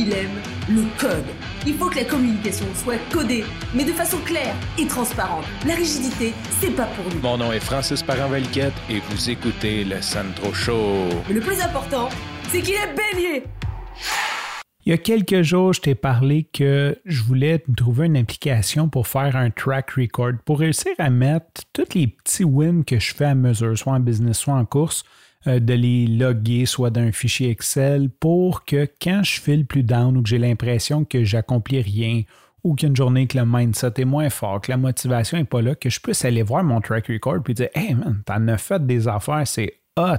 il aime le code. Il faut que la communication soit codée, mais de façon claire et transparente. La rigidité, c'est pas pour nous. Mon nom est Francis Parent-Valquette et vous écoutez le Sandro Show. Mais le plus important, c'est qu'il est bélier. Il y a quelques jours, je t'ai parlé que je voulais trouver une application pour faire un track record, pour réussir à mettre tous les petits wins que je fais à mesure, soit en business, soit en course, de les loguer, soit d'un fichier Excel, pour que quand je file plus down ou que j'ai l'impression que j'accomplis rien ou qu'une journée que le mindset est moins fort, que la motivation n'est pas là, que je puisse aller voir mon track record et dire Hey man, t'en as fait des affaires, c'est hot.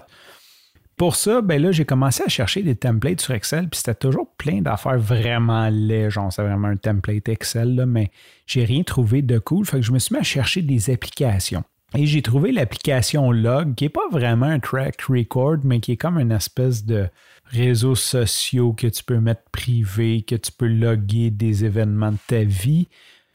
Pour ça, ben là, j'ai commencé à chercher des templates sur Excel, puis c'était toujours plein d'affaires vraiment légères. C'est vraiment un template Excel, là, mais j'ai rien trouvé de cool. Fait que je me suis mis à chercher des applications. Et j'ai trouvé l'application Log, qui n'est pas vraiment un track record, mais qui est comme une espèce de réseau social que tu peux mettre privé, que tu peux loguer des événements de ta vie.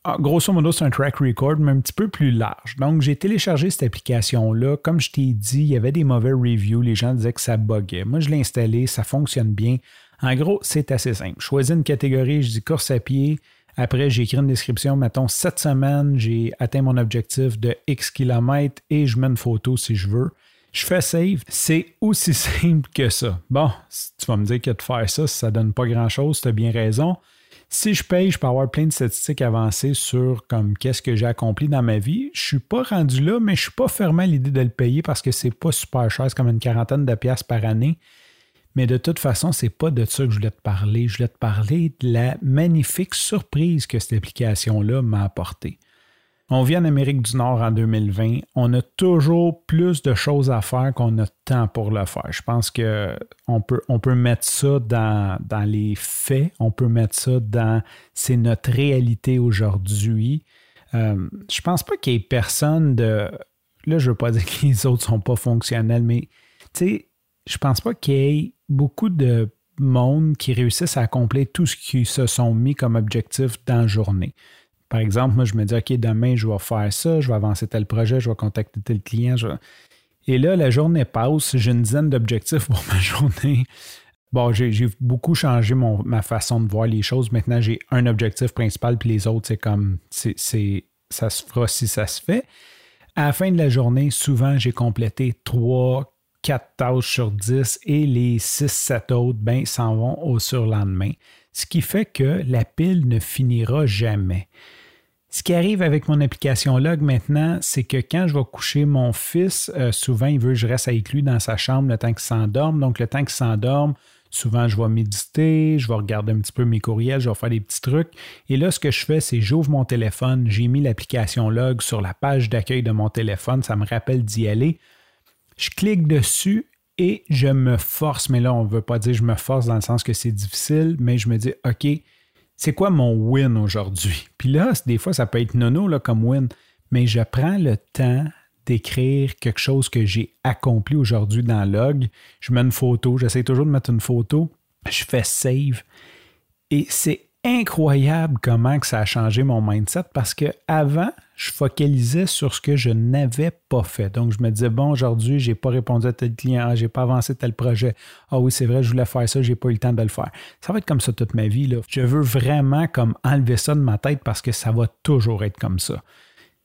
Ah, grosso modo, c'est un track record, mais un petit peu plus large. Donc, j'ai téléchargé cette application-là. Comme je t'ai dit, il y avait des mauvais reviews. Les gens disaient que ça buguait. Moi, je l'ai installé, ça fonctionne bien. En gros, c'est assez simple. Je choisis une catégorie, je dis course à pied. Après, j'ai écrit une description. Mettons, cette semaine, j'ai atteint mon objectif de X kilomètres et je mets une photo si je veux. Je fais save. C'est aussi simple que ça. Bon, tu vas me dire que de faire ça, ça donne pas grand-chose, tu as bien raison. Si je paye, je peux avoir plein de statistiques avancées sur comme qu'est-ce que j'ai accompli dans ma vie. Je suis pas rendu là, mais je suis pas fermé à l'idée de le payer parce que c'est pas super cher, c'est comme une quarantaine de pièces par année. Mais de toute façon, c'est pas de ça que je voulais te parler. Je voulais te parler de la magnifique surprise que cette application-là m'a apportée. On vit en Amérique du Nord en 2020. On a toujours plus de choses à faire qu'on a de temps pour le faire. Je pense qu'on peut, on peut mettre ça dans, dans les faits. On peut mettre ça dans c'est notre réalité aujourd'hui. Euh, je pense pas qu'il y ait personne de. Là, je veux pas dire que les autres sont pas fonctionnels, mais tu sais, je pense pas qu'il y ait beaucoup de monde qui réussissent à accomplir tout ce qu'ils se sont mis comme objectif dans la journée. Par exemple, moi, je me dis, OK, demain, je vais faire ça, je vais avancer tel projet, je vais contacter tel client. Et là, la journée passe, j'ai une dizaine d'objectifs pour ma journée. Bon, j'ai beaucoup changé ma façon de voir les choses. Maintenant, j'ai un objectif principal, puis les autres, c'est comme, ça se fera si ça se fait. À la fin de la journée, souvent, j'ai complété 3, 4 tâches sur 10 et les 6, 7 autres, ben, s'en vont au surlendemain. Ce qui fait que la pile ne finira jamais. Ce qui arrive avec mon application Log maintenant, c'est que quand je vais coucher mon fils, euh, souvent il veut que je reste avec lui dans sa chambre le temps qu'il s'endorme. Donc le temps qu'il s'endorme, souvent je vais méditer, je vais regarder un petit peu mes courriels, je vais faire des petits trucs. Et là, ce que je fais, c'est j'ouvre mon téléphone, j'ai mis l'application Log sur la page d'accueil de mon téléphone, ça me rappelle d'y aller. Je clique dessus et je me force, mais là, on ne veut pas dire je me force dans le sens que c'est difficile, mais je me dis, OK, c'est quoi mon win aujourd'hui? Puis là, des fois, ça peut être nono là, comme win, mais je prends le temps d'écrire quelque chose que j'ai accompli aujourd'hui dans Log. Je mets une photo, j'essaie toujours de mettre une photo, je fais save. Et c'est incroyable comment ça a changé mon mindset parce que avant, je focalisais sur ce que je n'avais pas fait. Donc, je me disais, bon, aujourd'hui, je n'ai pas répondu à tel client, je n'ai pas avancé tel projet. Ah oui, c'est vrai, je voulais faire ça, je n'ai pas eu le temps de le faire. Ça va être comme ça toute ma vie. Je veux vraiment comme enlever ça de ma tête parce que ça va toujours être comme ça.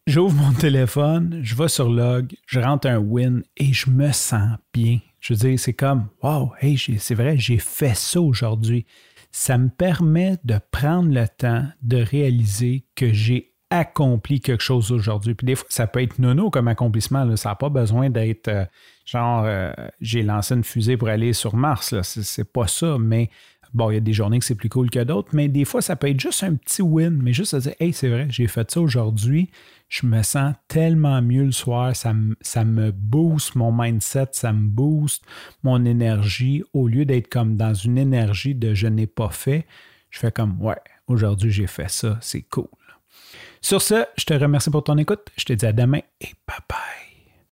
J'ouvre mon téléphone, je vais sur log, je rentre un win et je me sens bien. Je veux dire, c'est comme, wow, hey, c'est vrai, j'ai fait ça aujourd'hui ça me permet de prendre le temps de réaliser que j'ai accompli quelque chose aujourd'hui. Puis des fois, ça peut être nono comme accomplissement. Ça n'a pas besoin d'être euh, genre euh, j'ai lancé une fusée pour aller sur Mars. C'est pas ça, mais Bon, il y a des journées que c'est plus cool que d'autres, mais des fois, ça peut être juste un petit win, mais juste à dire, hey, c'est vrai, j'ai fait ça aujourd'hui, je me sens tellement mieux le soir, ça me, ça me booste mon mindset, ça me booste mon énergie, au lieu d'être comme dans une énergie de je n'ai pas fait, je fais comme, ouais, aujourd'hui j'ai fait ça, c'est cool. Sur ce, je te remercie pour ton écoute, je te dis à demain et bye bye.